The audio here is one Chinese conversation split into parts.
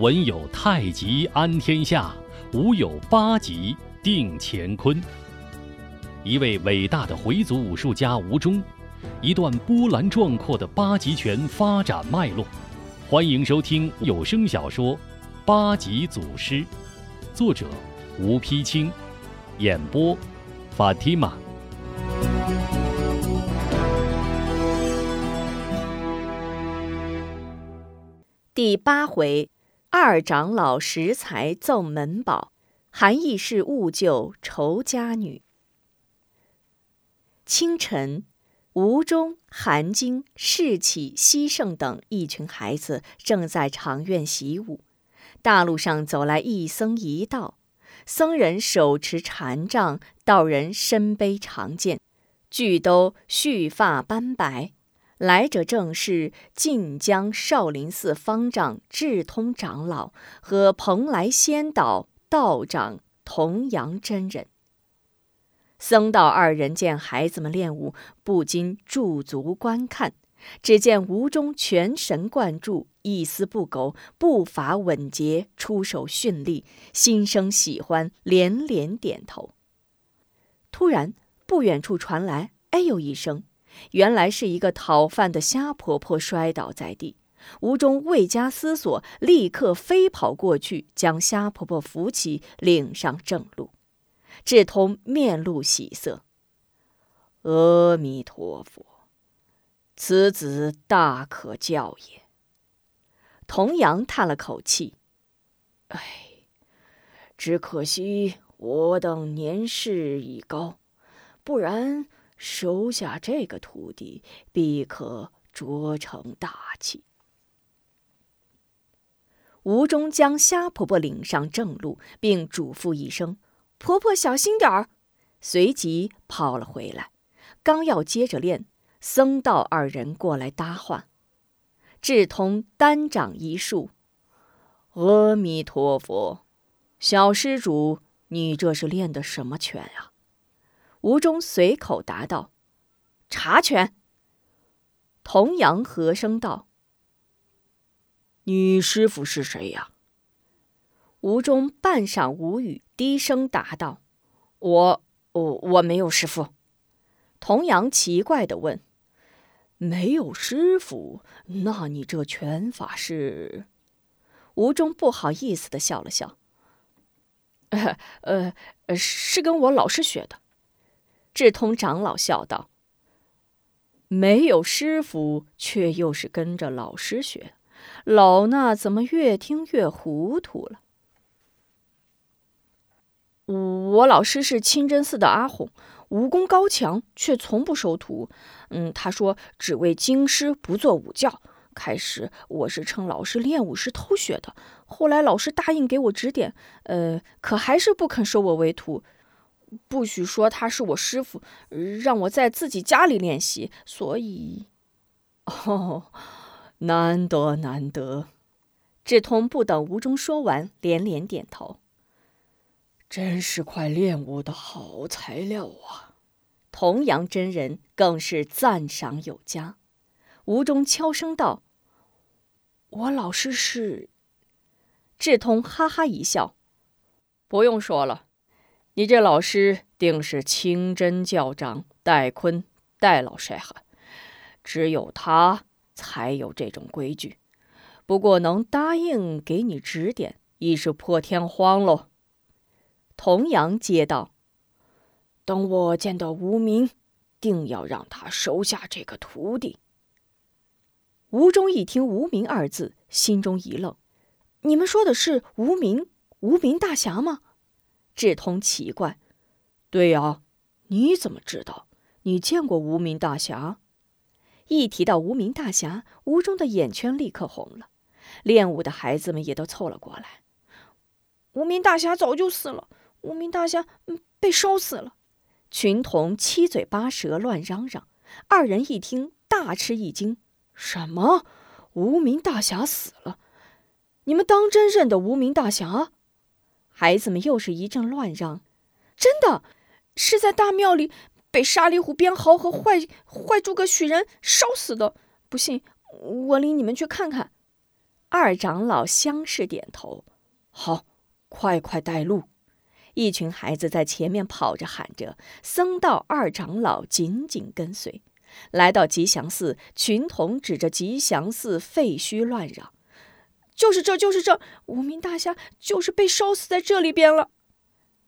文有太极安天下，武有八极定乾坤。一位伟大的回族武术家吴忠，一段波澜壮阔的八极拳发展脉络。欢迎收听有声小说《八极祖师》，作者吴丕清，演播法蒂玛。第八回，二长老拾财赠门宝，韩义是误救仇家女。清晨，吴中、韩晶、世启、西胜等一群孩子正在长院习武。大路上走来一僧一道，僧人手持禅杖，道人身背长剑，俱都须发斑白。来者正是晋江少林寺方丈智通长老和蓬莱仙岛道长童阳真人。僧道二人见孩子们练武，不禁驻足观看。只见吴中全神贯注，一丝不苟，步伐稳捷，出手迅利，心生喜欢，连连点头。突然，不远处传来“哎呦”一声。原来是一个讨饭的虾婆婆摔倒在地，吴中未加思索，立刻飞跑过去，将虾婆婆扶起，领上正路。智通面露喜色：“阿弥陀佛，此子大可教也。”童阳叹了口气：“哎，只可惜我等年事已高，不然……”收下这个徒弟，必可卓成大器。吴中将虾婆婆领上正路，并嘱咐一声：“婆婆小心点儿。”随即跑了回来。刚要接着练，僧道二人过来搭话。智通单掌一竖：“阿弥陀佛，小施主，你这是练的什么拳啊？”吴中随口答道：“茶拳。”童阳和声道：“你师傅是谁呀？”吴中半晌无语，低声答道：“我……我我没有师傅。”童阳奇怪的问：“没有师傅？那你这拳法是？”吴中不好意思的笑了笑：“呃 呃，是跟我老师学的。”智通长老笑道：“没有师傅，却又是跟着老师学，老衲怎么越听越糊涂了？我老师是清真寺的阿红，武功高强，却从不收徒。嗯，他说只为经师，不做武教。开始我是趁老师练武时偷学的，后来老师答应给我指点，呃，可还是不肯收我为徒。”不许说他是我师傅，让我在自己家里练习。所以，哦，难得难得。智通不等吴中说完，连连点头。真是块练武的好材料啊！童阳真人更是赞赏有加。吴中悄声道：“我老师是。”智通哈哈一笑：“不用说了。”你这老师定是清真教长戴坤戴老帅哈，只有他才有这种规矩。不过能答应给你指点，已是破天荒喽。童阳接道：“等我见到无名，定要让他收下这个徒弟。”吴中一听“无名”二字，心中一愣：“你们说的是无名无名大侠吗？”智通奇怪：“对呀，你怎么知道？你见过无名大侠？”一提到无名大侠，吴中的眼圈立刻红了。练武的孩子们也都凑了过来：“无名大侠早就死了！无名大侠被烧死了！”群童七嘴八舌乱嚷嚷。二人一听，大吃一惊：“什么？无名大侠死了？你们当真认得无名大侠？”孩子们又是一阵乱嚷：“真的，是在大庙里被沙里虎鞭豪和坏坏诸葛许人烧死的。不信，我领你们去看看。”二长老相视点头，好，快快带路。一群孩子在前面跑着喊着，僧道二长老紧紧跟随。来到吉祥寺，群童指着吉祥寺废墟乱嚷：“就是这，就是这！无名大侠就是被烧死在这里边了。”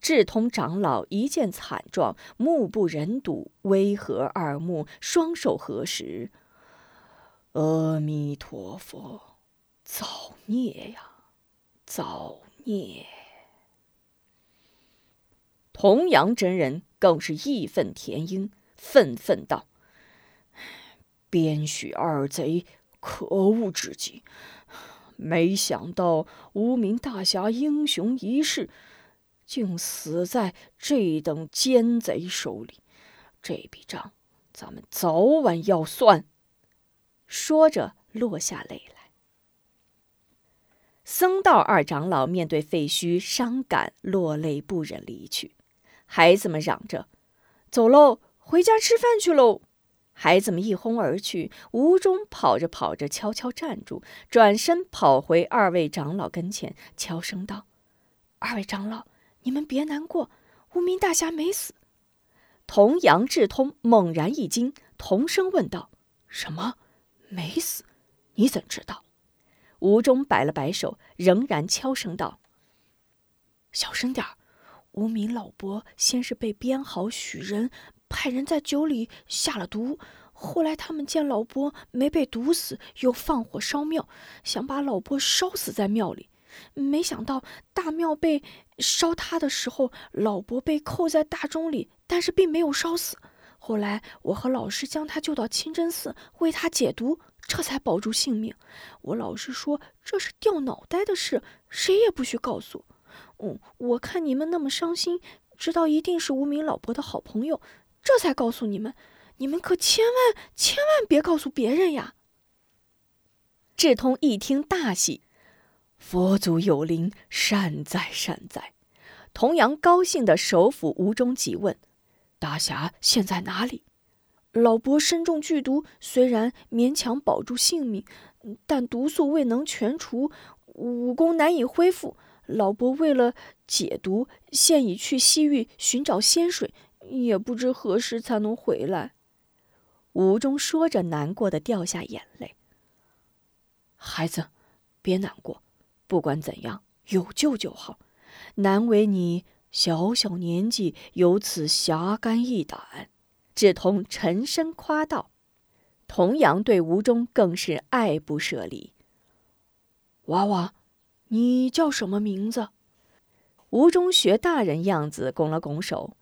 智通长老一见惨状，目不忍睹，微合二目，双手合十：“阿弥陀佛，造孽呀，造孽！”童阳真人更是义愤填膺，愤愤道。边许二贼可恶至极，没想到无名大侠英雄一世，竟死在这等奸贼手里。这笔账，咱们早晚要算。说着，落下泪来。僧道二长老面对废墟，伤感落泪，不忍离去。孩子们嚷着：“走喽，回家吃饭去喽！”孩子们一哄而去，吴中跑着跑着，悄悄站住，转身跑回二位长老跟前，悄声道：“二位长老，你们别难过，无名大侠没死。”童阳智通猛然一惊，同声问道：“什么？没死？你怎知道？”吴中摆了摆手，仍然悄声道：“小声点儿，无名老伯先是被编好许人。”派人在酒里下了毒，后来他们见老伯没被毒死，又放火烧庙，想把老伯烧死在庙里。没想到大庙被烧塌的时候，老伯被扣在大钟里，但是并没有烧死。后来我和老师将他救到清真寺，为他解毒，这才保住性命。我老师说这是掉脑袋的事，谁也不许告诉。嗯，我看你们那么伤心，知道一定是无名老伯的好朋友。这才告诉你们，你们可千万千万别告诉别人呀！智通一听大喜，佛祖有灵，善哉善哉。童阳高兴的手抚吴中，急问：“大侠现在哪里？”老伯身中剧毒，虽然勉强保住性命，但毒素未能全除，武功难以恢复。老伯为了解毒，现已去西域寻找仙水。也不知何时才能回来。吴中说着，难过的掉下眼泪。孩子，别难过，不管怎样，有救就好。难为你小小年纪有此侠肝义胆。志同沉声夸道。童阳对吴中更是爱不舍离。娃娃，你叫什么名字？吴中学大人样子，拱了拱手。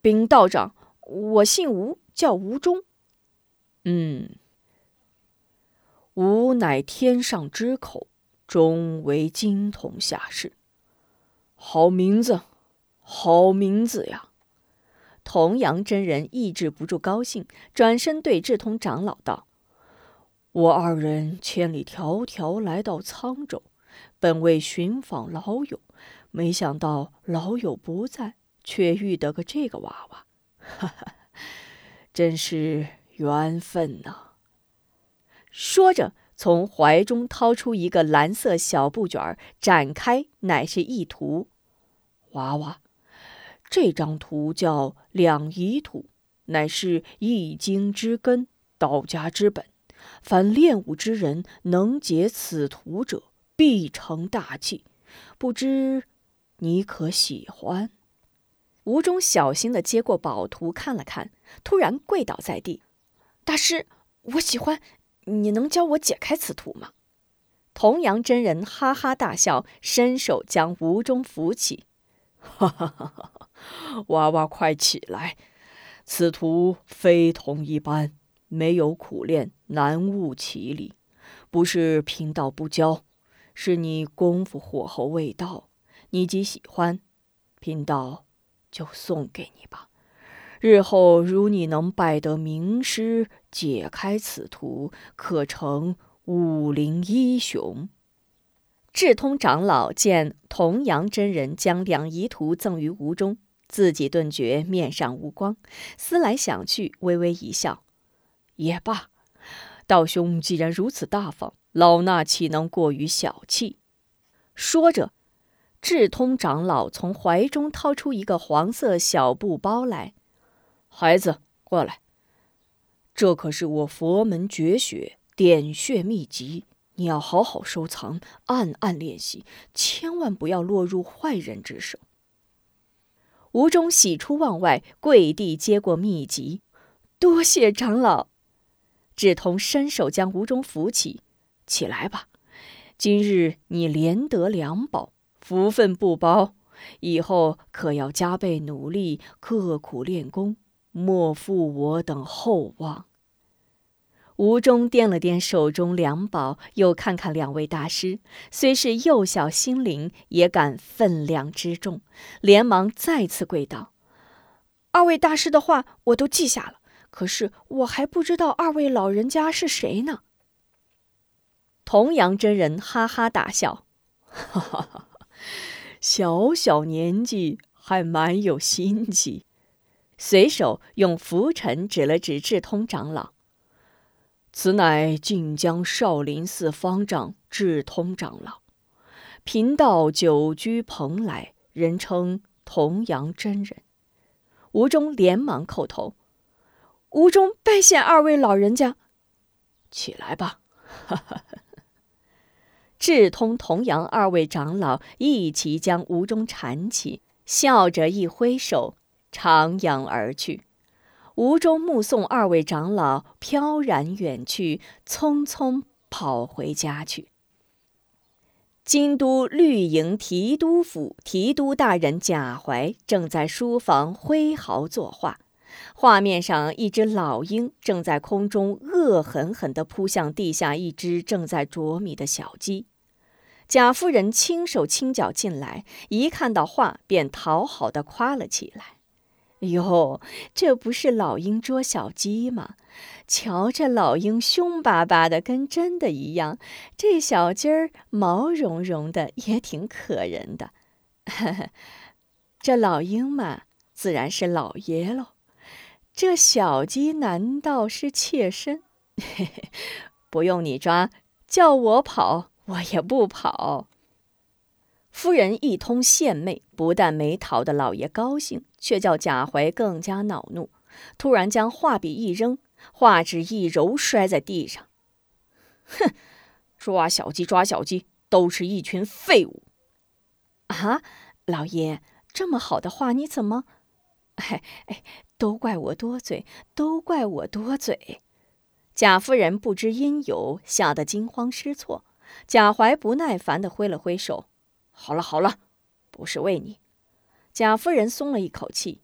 禀道长，我姓吴，叫吴忠。嗯，吴乃天上之口，终为金童下士。好名字，好名字呀！童阳真人抑制不住高兴，转身对智通长老道：“我二人千里迢迢来到沧州，本为寻访老友，没想到老友不在。”却遇得个这个娃娃，哈哈，真是缘分呐！说着，从怀中掏出一个蓝色小布卷，展开，乃是一图娃娃。这张图叫两仪图，乃是易经之根，道家之本。凡练武之人能解此图者，必成大器。不知你可喜欢？吴中小心的接过宝图看了看，突然跪倒在地：“大师，我喜欢，你能教我解开此图吗？”童阳真人哈哈大笑，伸手将吴中扶起：“哈哈哈哈！娃娃快起来，此图非同一般，没有苦练，难悟其理。不是贫道不教，是你功夫火候未到。你既喜欢，贫道。”就送给你吧。日后如你能拜得名师，解开此图，可成武林英雄。智通长老见童阳真人将两仪图赠于吴中，自己顿觉面上无光，思来想去，微微一笑：“也罢，道兄既然如此大方，老衲岂能过于小气？说着，智通长老从怀中掏出一个黄色小布包来。孩子，过来，这可是我佛门绝学点穴秘籍，你要好好收藏，暗暗练习，千万不要落入坏人之手。吴中喜出望外，跪地接过秘籍，多谢长老。智通伸手将吴中扶起，起来吧。今日你连得两宝，福分不薄，以后可要加倍努力，刻苦练功，莫负我等厚望。吴中掂了掂手中两宝，又看看两位大师，虽是幼小心灵，也感分量之重，连忙再次跪道：“二位大师的话我都记下了，可是我还不知道二位老人家是谁呢。”童阳真人哈哈大笑：“哈哈哈，小小年纪还蛮有心机。”随手用拂尘指了指智通长老。此乃晋江少林寺方丈智通长老，贫道久居蓬莱，人称童阳真人。吴中连忙叩头：“吴中拜谢二位老人家。”起来吧！哈哈。智通、童阳二位长老一齐将吴中搀起，笑着一挥手，徜徉而去。吴中目送二位长老飘然远去，匆匆跑回家去。京都绿营提督府提督大人贾怀正在书房挥毫作画，画面上一只老鹰正在空中恶狠狠地扑向地下一只正在啄米的小鸡。贾夫人轻手轻脚进来，一看到画便讨好的夸了起来。哟，这不是老鹰捉小鸡吗？瞧这老鹰凶巴巴的，跟真的一样。这小鸡儿毛茸茸的，也挺可人的。这老鹰嘛，自然是老爷喽。这小鸡难道是妾身？不用你抓，叫我跑，我也不跑。夫人一通献媚，不但没讨得老爷高兴，却叫贾怀更加恼怒。突然将画笔一扔，画纸一揉，摔在地上。哼，抓小鸡，抓小鸡，都是一群废物！啊，老爷，这么好的画，你怎么……哎哎，都怪我多嘴，都怪我多嘴。贾夫人不知因由，吓得惊慌失措。贾怀不耐烦地挥了挥手。好了好了，不是为你。贾夫人松了一口气。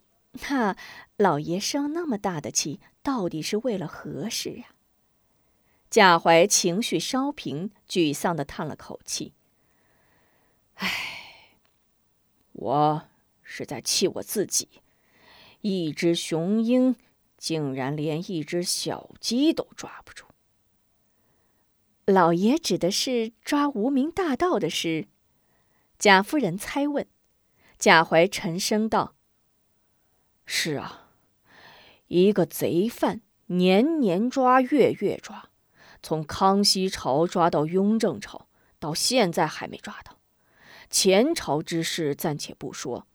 那老爷生那么大的气，到底是为了何事呀？贾怀情绪稍平，沮丧的叹了口气。唉，我是在气我自己，一只雄鹰竟然连一只小鸡都抓不住。老爷指的是抓无名大盗的事。贾夫人猜问，贾怀沉声道：“是啊，一个贼犯，年年抓，月月抓，从康熙朝抓到雍正朝，到现在还没抓到。前朝之事暂且不说，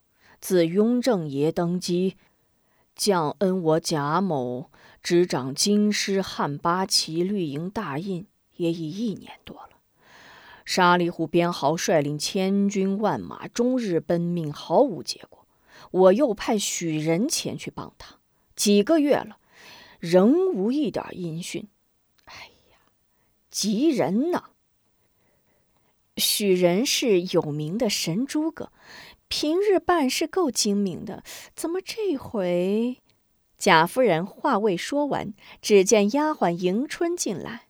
自雍正爷登基，降恩我贾某执掌京师汉八旗绿营大印，也已一年多了。”沙里虎边豪率领千军万马，终日奔命，毫无结果。我又派许仁前去帮他，几个月了，仍无一点音讯。哎呀，急人呐！许仁是有名的神诸葛，平日办事够精明的，怎么这回……贾夫人话未说完，只见丫鬟迎春进来：“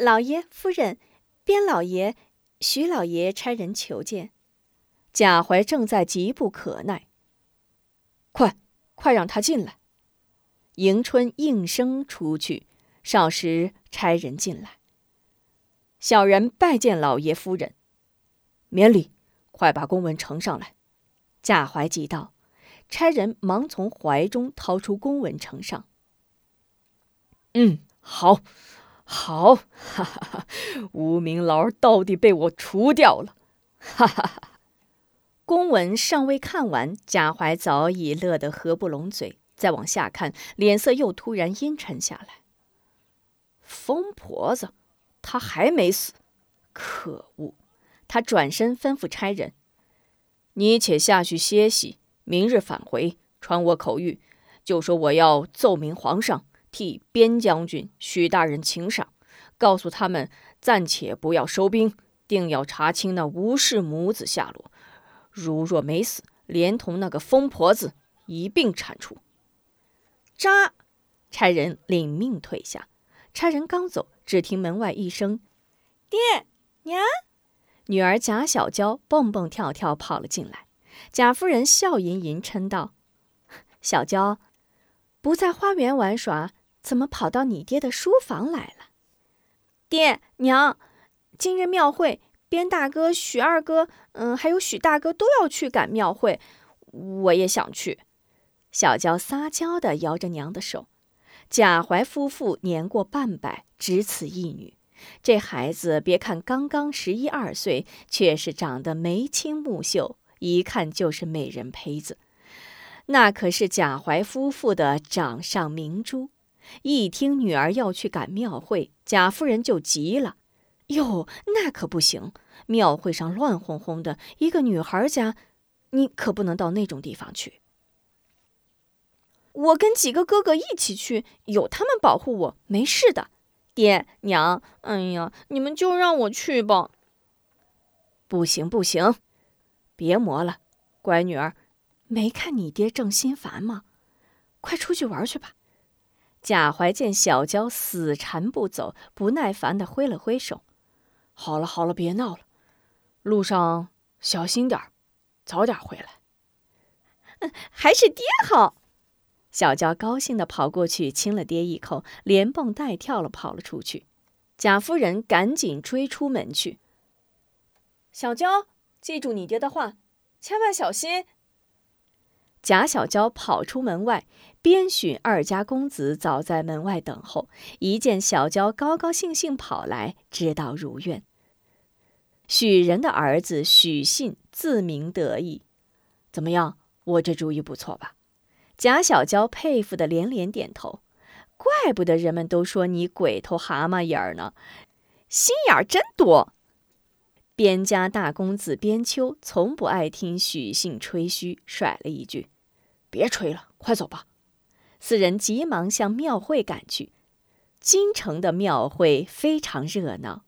老爷夫人。”边老爷、徐老爷差人求见，贾怀正在急不可耐。快，快让他进来！迎春应声出去，少时差人进来。小人拜见老爷夫人，免礼。快把公文呈上来。贾怀急道。差人忙从怀中掏出公文呈上。嗯，好。好，哈哈哈！无名牢到底被我除掉了，哈哈哈！公文尚未看完，贾怀早已乐得合不拢嘴。再往下看，脸色又突然阴沉下来。疯婆子，她还没死，可恶！他转身吩咐差人：“你且下去歇息，明日返回，传我口谕，就说我要奏明皇上。”替边将军许大人请赏，告诉他们暂且不要收兵，定要查清那吴氏母子下落。如若没死，连同那个疯婆子一并铲除。扎！差人领命退下。差人刚走，只听门外一声：“爹娘！”女儿贾小娇蹦蹦跳跳跑了进来。贾夫人笑吟吟称道：“ 小娇，不在花园玩耍。”怎么跑到你爹的书房来了？爹娘，今日庙会，边大哥、许二哥，嗯，还有许大哥都要去赶庙会，我也想去。小娇撒娇地摇着娘的手。贾怀夫妇年过半百，只此一女。这孩子别看刚刚十一二岁，却是长得眉清目秀，一看就是美人胚子。那可是贾怀夫妇的掌上明珠。一听女儿要去赶庙会，贾夫人就急了：“哟，那可不行！庙会上乱哄哄的，一个女孩家，你可不能到那种地方去。我跟几个哥哥一起去，有他们保护我，没事的。爹娘，哎呀，你们就让我去吧。不行不行，别磨了，乖女儿，没看你爹正心烦吗？快出去玩去吧。”贾怀见小娇死缠不走，不耐烦地挥了挥手：“好了好了，别闹了，路上小心点儿，早点回来。”“还是爹好。”小娇高兴地跑过去亲了爹一口，连蹦带跳了跑了出去。贾夫人赶紧追出门去：“小娇，记住你爹的话，千万小心。”贾小娇跑出门外，边许二家公子早在门外等候。一见小娇高高兴兴跑来，知道如愿。许人的儿子许信自鸣得意：“怎么样，我这主意不错吧？”贾小娇佩服的连连点头。怪不得人们都说你鬼头蛤蟆眼儿呢，心眼儿真多。边家大公子边秋从不爱听许信吹嘘，甩了一句：“别吹了，快走吧。”四人急忙向庙会赶去。京城的庙会非常热闹，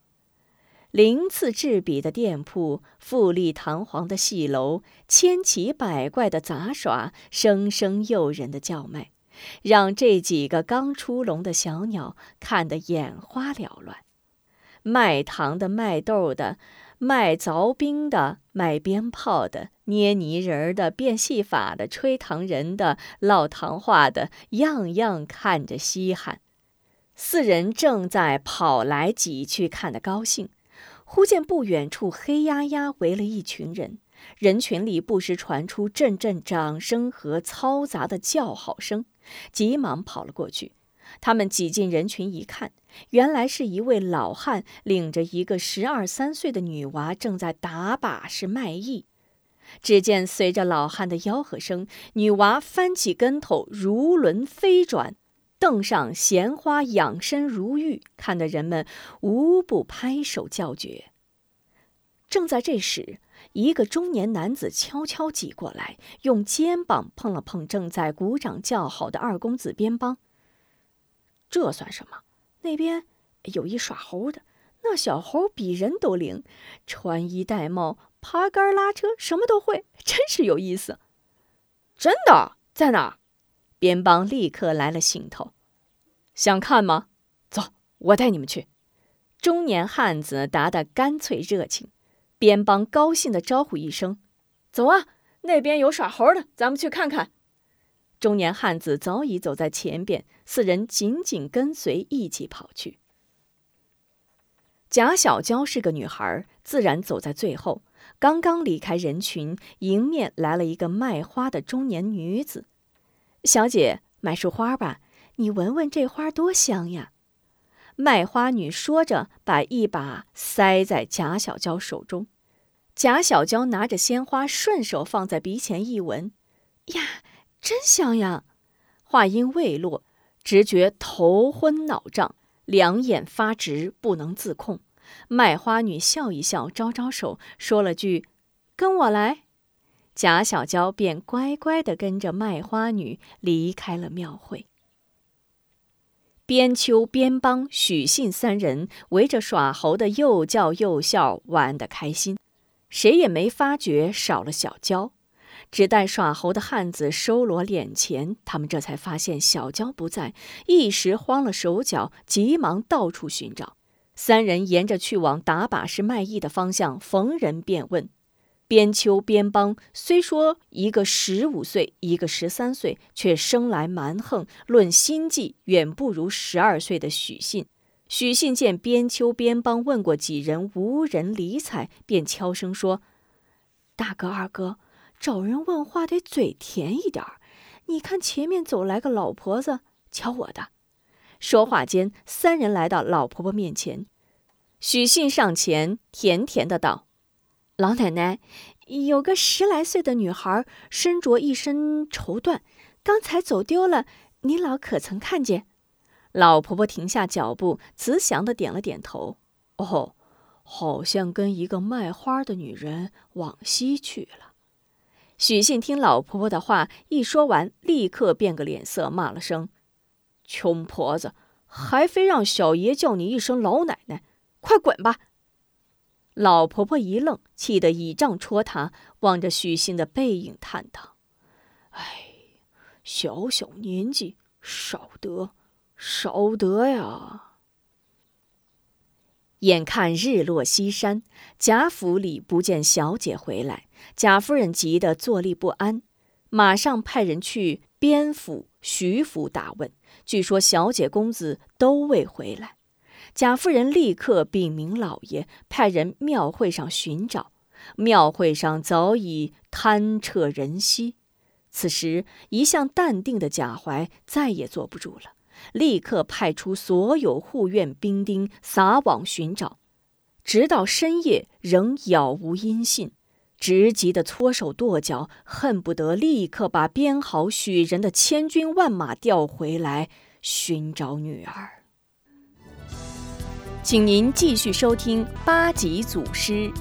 鳞次栉比的店铺、富丽堂皇的戏楼、千奇百怪的杂耍、声声诱人的叫卖，让这几个刚出笼的小鸟看得眼花缭乱。卖糖的，卖豆的。卖凿冰的，卖鞭炮的，捏泥人的，变戏法的，吹糖人的，唠糖话的，样样看着稀罕。四人正在跑来挤去看得高兴，忽见不远处黑压压围了一群人，人群里不时传出阵阵掌声和嘈杂的叫好声，急忙跑了过去。他们挤进人群一看。原来是一位老汉领着一个十二三岁的女娃，正在打把式卖艺。只见随着老汉的吆喝声，女娃翻起跟头，如轮飞转，凳上闲花仰身如玉，看得人们无不拍手叫绝。正在这时，一个中年男子悄悄挤过来，用肩膀碰了碰正在鼓掌叫好的二公子边帮。这算什么？那边有一耍猴的，那小猴比人都灵，穿衣戴帽、爬杆拉车，什么都会，真是有意思。真的在哪儿？边帮立刻来了兴头，想看吗？走，我带你们去。中年汉子答得干脆热情，边帮高兴地招呼一声：“走啊，那边有耍猴的，咱们去看看。”中年汉子早已走在前边，四人紧紧跟随，一起跑去。贾小娇是个女孩，自然走在最后。刚刚离开人群，迎面来了一个卖花的中年女子：“小姐，买束花吧，你闻闻这花多香呀！”卖花女说着，把一把塞在贾小娇手中。贾小娇拿着鲜花，顺手放在鼻前一闻，呀，真香呀！话音未落，直觉头昏脑胀，两眼发直，不能自控。卖花女笑一笑，招招手，说了句：“跟我来。”贾小娇便乖乖地跟着卖花女离开了庙会。边秋、边邦、许信三人围着耍猴的又叫又笑，玩得开心。谁也没发觉少了小娇，只待耍猴的汉子收罗敛钱，他们这才发现小娇不在，一时慌了手脚，急忙到处寻找。三人沿着去往打把式卖艺的方向，逢人便问。边秋边邦虽说一个十五岁，一个十三岁，却生来蛮横，论心计远不如十二岁的许信。许信见边秋边帮问过几人，无人理睬，便悄声说：“大哥二哥，找人问话得嘴甜一点儿。你看前面走来个老婆子，瞧我的。”说话间，三人来到老婆婆面前。许信上前，甜甜的道：“老奶奶，有个十来岁的女孩，身着一身绸缎，刚才走丢了，你老可曾看见？”老婆婆停下脚步，慈祥的点了点头。哦，好像跟一个卖花的女人往西去了。许信听老婆婆的话一说完，立刻变个脸色，骂了声：“穷婆子，还非让小爷叫你一声老奶奶，快滚吧！”老婆婆一愣，气得倚杖戳他，望着许信的背影叹道：“哎，小小年纪，少得。”少得呀！眼看日落西山，贾府里不见小姐回来，贾夫人急得坐立不安，马上派人去边府、徐府打问。据说小姐、公子都未回来。贾夫人立刻禀明老爷，派人庙会上寻找。庙会上早已贪彻人稀。此时一向淡定的贾怀再也坐不住了。立刻派出所有护院兵丁撒网寻找，直到深夜仍杳无音信，直急得搓手跺脚，恨不得立刻把编好许人的千军万马调回来寻找女儿。请您继续收听八级祖师。